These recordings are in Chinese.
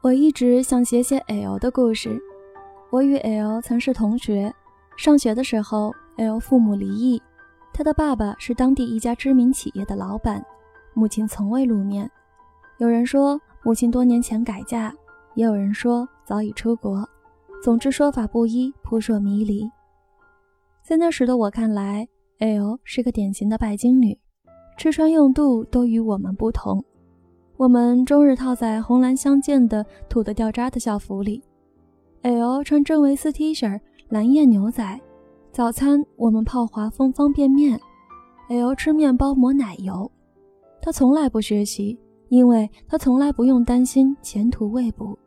我一直想写写 L 的故事。我与 L 曾是同学，上学的时候，L 父母离异，他的爸爸是当地一家知名企业的老板，母亲从未露面。有人说母亲多年前改嫁，也有人说早已出国，总之说法不一，扑朔迷离。在那时的我看来，L 是个典型的拜金女，吃穿用度都与我们不同。我们终日套在红蓝相间的土得掉渣的校服里，L 穿真维斯 T 恤、蓝燕牛仔。早餐我们泡华丰方便面，L 吃面包抹奶油。他从来不学习，因为他从来不用担心前途未卜，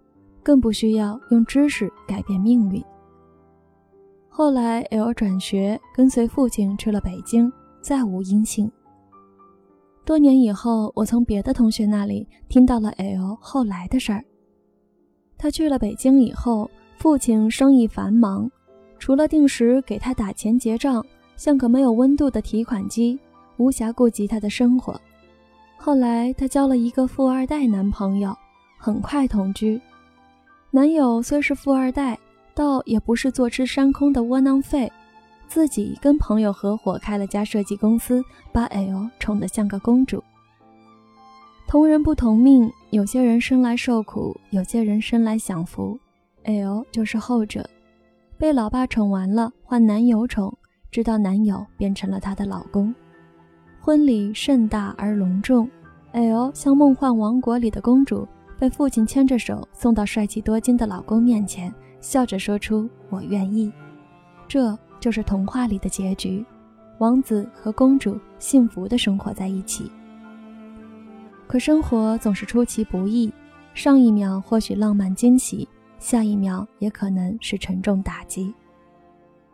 更不需要用知识改变命运。后来，L 转学，跟随父亲去了北京，再无音信。多年以后，我从别的同学那里听到了 L 后来的事儿。他去了北京以后，父亲生意繁忙，除了定时给他打钱结账，像个没有温度的提款机，无暇顾及他的生活。后来，他交了一个富二代男朋友，很快同居。男友虽是富二代，倒也不是坐吃山空的窝囊废。自己跟朋友合伙开了家设计公司，把 L 宠得像个公主。同人不同命，有些人生来受苦，有些人生来享福。L 就是后者，被老爸宠完了，换男友宠，直到男友变成了她的老公。婚礼盛大而隆重，L 像梦幻王国里的公主，被父亲牵着手送到帅气多金的老公面前，笑着说出“我愿意”。这。就是童话里的结局，王子和公主幸福的生活在一起。可生活总是出其不意，上一秒或许浪漫惊喜，下一秒也可能是沉重打击。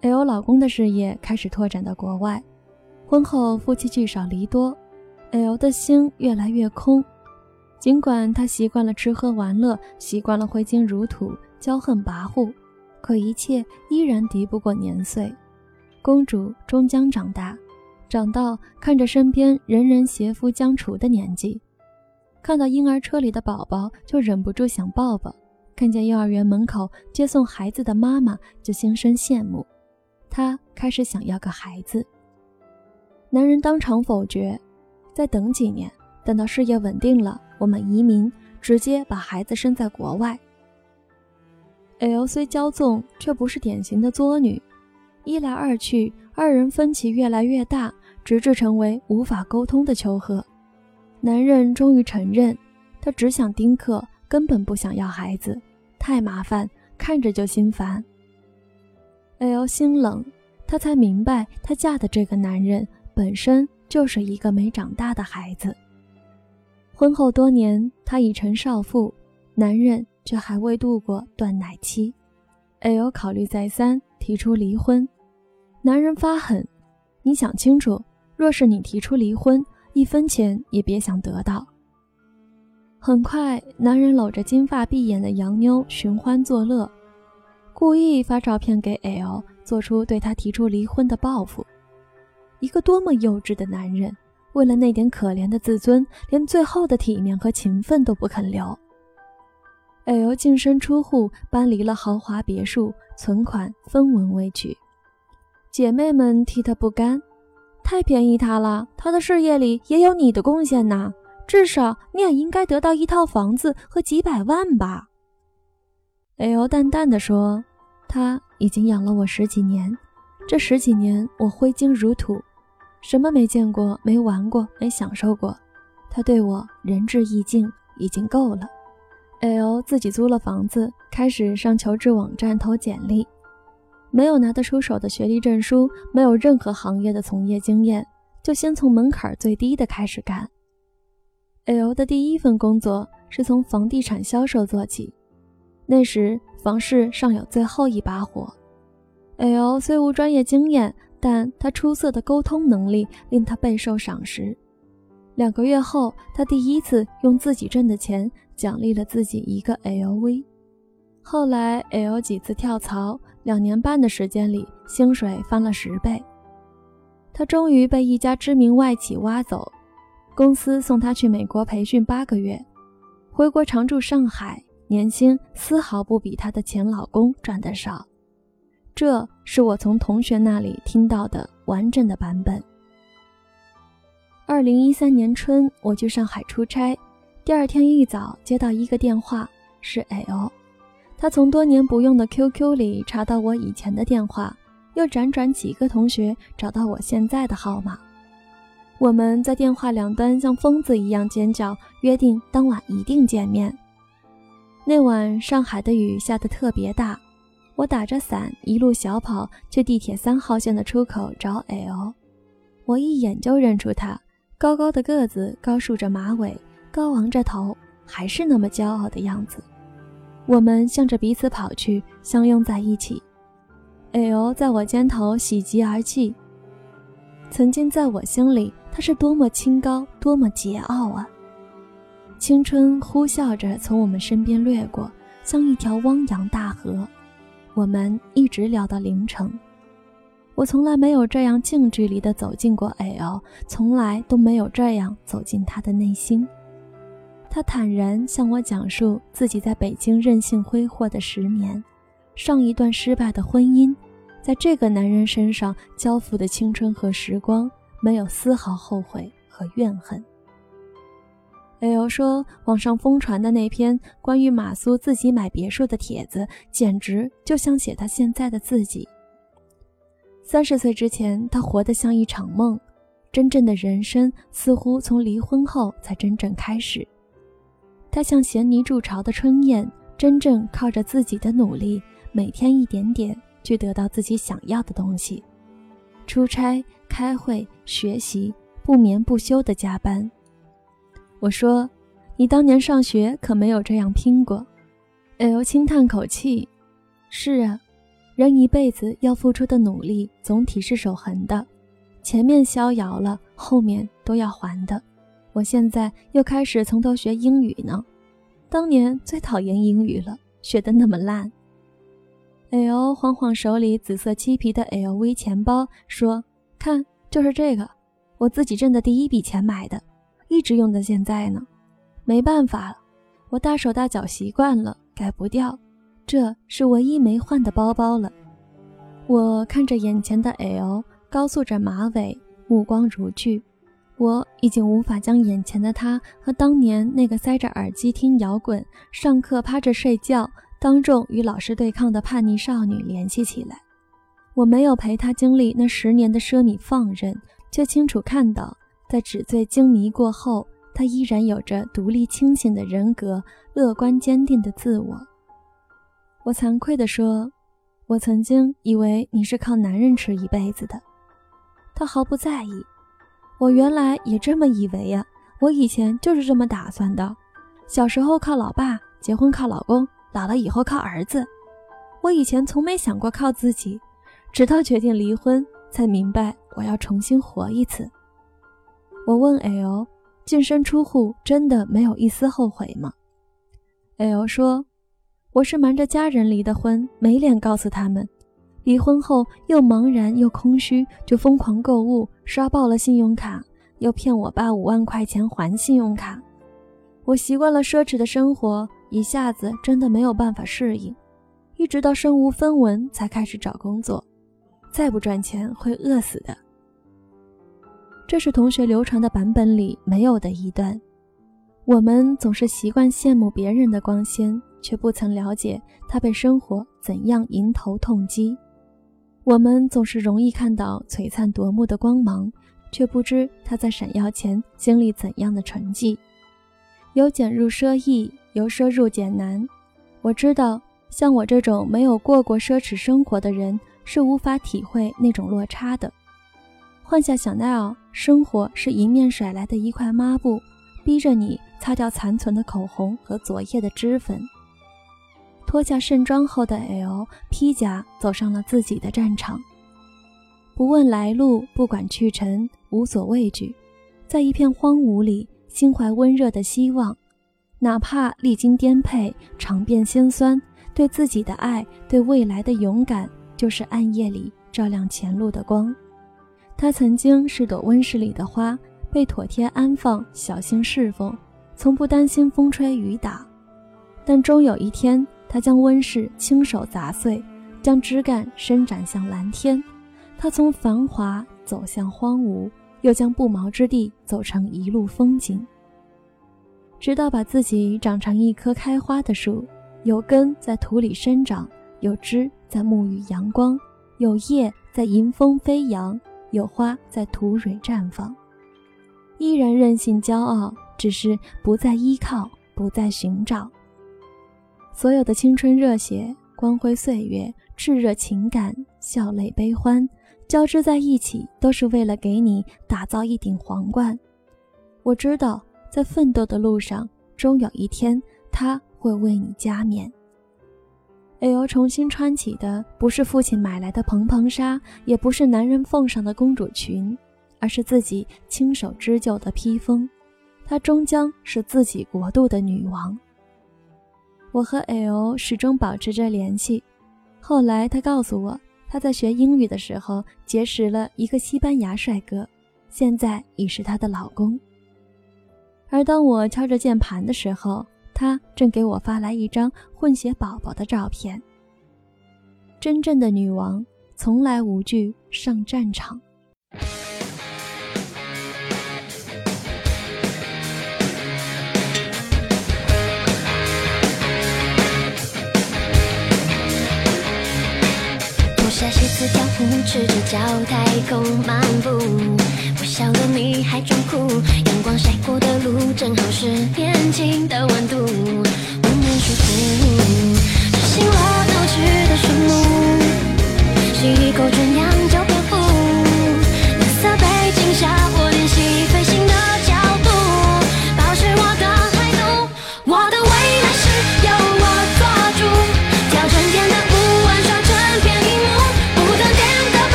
L 老公的事业开始拓展到国外，婚后夫妻聚少离多，L 的心越来越空。尽管他习惯了吃喝玩乐，习惯了挥金如土、骄横跋扈。可一切依然敌不过年岁，公主终将长大，长到看着身边人人携夫将厨的年纪，看到婴儿车里的宝宝就忍不住想抱抱，看见幼儿园门口接送孩子的妈妈就心生羡慕。她开始想要个孩子，男人当场否决，再等几年，等到事业稳定了，我们移民，直接把孩子生在国外。L 虽骄纵，却不是典型的作女。一来二去，二人分歧越来越大，直至成为无法沟通的求和。男人终于承认，他只想丁克，根本不想要孩子，太麻烦，看着就心烦。L 心冷，她才明白，她嫁的这个男人本身就是一个没长大的孩子。婚后多年，她已成少妇，男人。却还未度过断奶期，L 考虑再三，提出离婚。男人发狠：“你想清楚，若是你提出离婚，一分钱也别想得到。”很快，男人搂着金发碧眼的洋妞寻欢作乐，故意发照片给 L，做出对他提出离婚的报复。一个多么幼稚的男人，为了那点可怜的自尊，连最后的体面和情分都不肯留。L 净身出户，搬离了豪华别墅，存款分文未取。姐妹们替他不甘，太便宜他了。他的事业里也有你的贡献呐，至少你也应该得到一套房子和几百万吧。L 淡淡的说：“他已经养了我十几年，这十几年我挥金如土，什么没见过，没玩过，没享受过。他对我仁至义尽，已经够了。” L 自己租了房子，开始上求职网站投简历。没有拿得出手的学历证书，没有任何行业的从业经验，就先从门槛最低的开始干。L 的第一份工作是从房地产销售做起，那时房市尚有最后一把火。L 虽无专业经验，但他出色的沟通能力令他备受赏识。两个月后，他第一次用自己挣的钱。奖励了自己一个 LV，后来 L 几次跳槽，两年半的时间里，薪水翻了十倍。他终于被一家知名外企挖走，公司送他去美国培训八个月，回国常驻上海，年薪丝毫不比她的前老公赚得少。这是我从同学那里听到的完整的版本。二零一三年春，我去上海出差，第二天一早接到一个电话，是 L。他从多年不用的 QQ 里查到我以前的电话，又辗转几个同学找到我现在的号码。我们在电话两端像疯子一样尖叫，约定当晚一定见面。那晚上海的雨下得特别大。我打着伞，一路小跑去地铁三号线的出口找 L。我一眼就认出他，高高的个子，高竖着马尾，高昂着头，还是那么骄傲的样子。我们向着彼此跑去，相拥在一起。L 在我肩头喜极而泣。曾经在我心里，他是多么清高，多么桀骜啊！青春呼啸着从我们身边掠过，像一条汪洋大河。我们一直聊到凌晨，我从来没有这样近距离的走进过 L，从来都没有这样走进他的内心。他坦然向我讲述自己在北京任性挥霍的十年，上一段失败的婚姻，在这个男人身上交付的青春和时光，没有丝毫后悔和怨恨。L 说：“网上疯传的那篇关于马苏自己买别墅的帖子，简直就像写他现在的自己。三十岁之前，他活得像一场梦，真正的人生似乎从离婚后才真正开始。他像衔泥筑巢的春燕，真正靠着自己的努力，每天一点点去得到自己想要的东西。出差、开会、学习，不眠不休的加班。”我说：“你当年上学可没有这样拼过。”L 轻叹口气：“是啊，人一辈子要付出的努力总体是守恒的，前面逍遥了，后面都要还的。我现在又开始从头学英语呢，当年最讨厌英语了，学得那么烂。”L 晃晃手里紫色漆皮的 LV 钱包，说：“看，就是这个，我自己挣的第一笔钱买的。”一直用到现在呢，没办法了，我大手大脚习惯了，改不掉。这是唯一没换的包包了。我看着眼前的 L，高诉着马尾，目光如炬。我已经无法将眼前的他和当年那个塞着耳机听摇滚、上课趴着睡觉、当众与老师对抗的叛逆少女联系起来。我没有陪他经历那十年的奢靡放任，却清楚看到。在纸醉金迷过后，他依然有着独立清醒的人格，乐观坚定的自我。我惭愧地说：“我曾经以为你是靠男人吃一辈子的。”他毫不在意。我原来也这么以为呀，我以前就是这么打算的。小时候靠老爸，结婚靠老公，老了以后靠儿子。我以前从没想过靠自己，直到决定离婚，才明白我要重新活一次。我问 L：“ 净身出户真的没有一丝后悔吗？”L 说：“我是瞒着家人离的婚，没脸告诉他们。离婚后又茫然又空虚，就疯狂购物，刷爆了信用卡，又骗我爸五万块钱还信用卡。我习惯了奢侈的生活，一下子真的没有办法适应，一直到身无分文才开始找工作。再不赚钱会饿死的。”这是同学流传的版本里没有的一段。我们总是习惯羡慕别人的光鲜，却不曾了解他被生活怎样迎头痛击。我们总是容易看到璀璨夺目的光芒，却不知他在闪耀前经历怎样的沉寂。由俭入奢易，由奢入俭难。我知道，像我这种没有过过奢侈生活的人，是无法体会那种落差的。换下香奈儿，生活是迎面甩来的一块抹布，逼着你擦掉残存的口红和昨夜的脂粉。脱下盛装后的 L 披甲，走上了自己的战场，不问来路，不管去程，无所畏惧，在一片荒芜里，心怀温热的希望，哪怕历经颠沛，尝遍辛酸，对自己的爱，对未来的勇敢，就是暗夜里照亮前路的光。她曾经是朵温室里的花，被妥帖安放，小心侍奉，从不担心风吹雨打。但终有一天，他将温室亲手砸碎，将枝干伸展向蓝天。他从繁华走向荒芜，又将不毛之地走成一路风景，直到把自己长成一棵开花的树，有根在土里生长，有枝在沐浴阳光，有叶在迎风飞扬，有花在土蕊绽放。依然任性骄傲，只是不再依靠，不再寻找。所有的青春热血、光辉岁月、炽热情感、笑泪悲欢，交织在一起，都是为了给你打造一顶皇冠。我知道，在奋斗的路上，终有一天，他会为你加冕。L 重新穿起的，不是父亲买来的蓬蓬纱，也不是男人奉上的公主裙。而是自己亲手织就的披风，她终将是自己国度的女王。我和 L 始终保持着联系。后来他告诉我，他在学英语的时候结识了一个西班牙帅哥，现在已是她的老公。而当我敲着键盘的时候，他正给我发来一张混血宝宝的照片。真正的女王从来无惧上战场。赤着脚太空漫步。我笑了，你还装酷。阳光晒过的路，正好是年轻的温度。温暖舒服，执行我闹区的树木，吸一口纯氧就。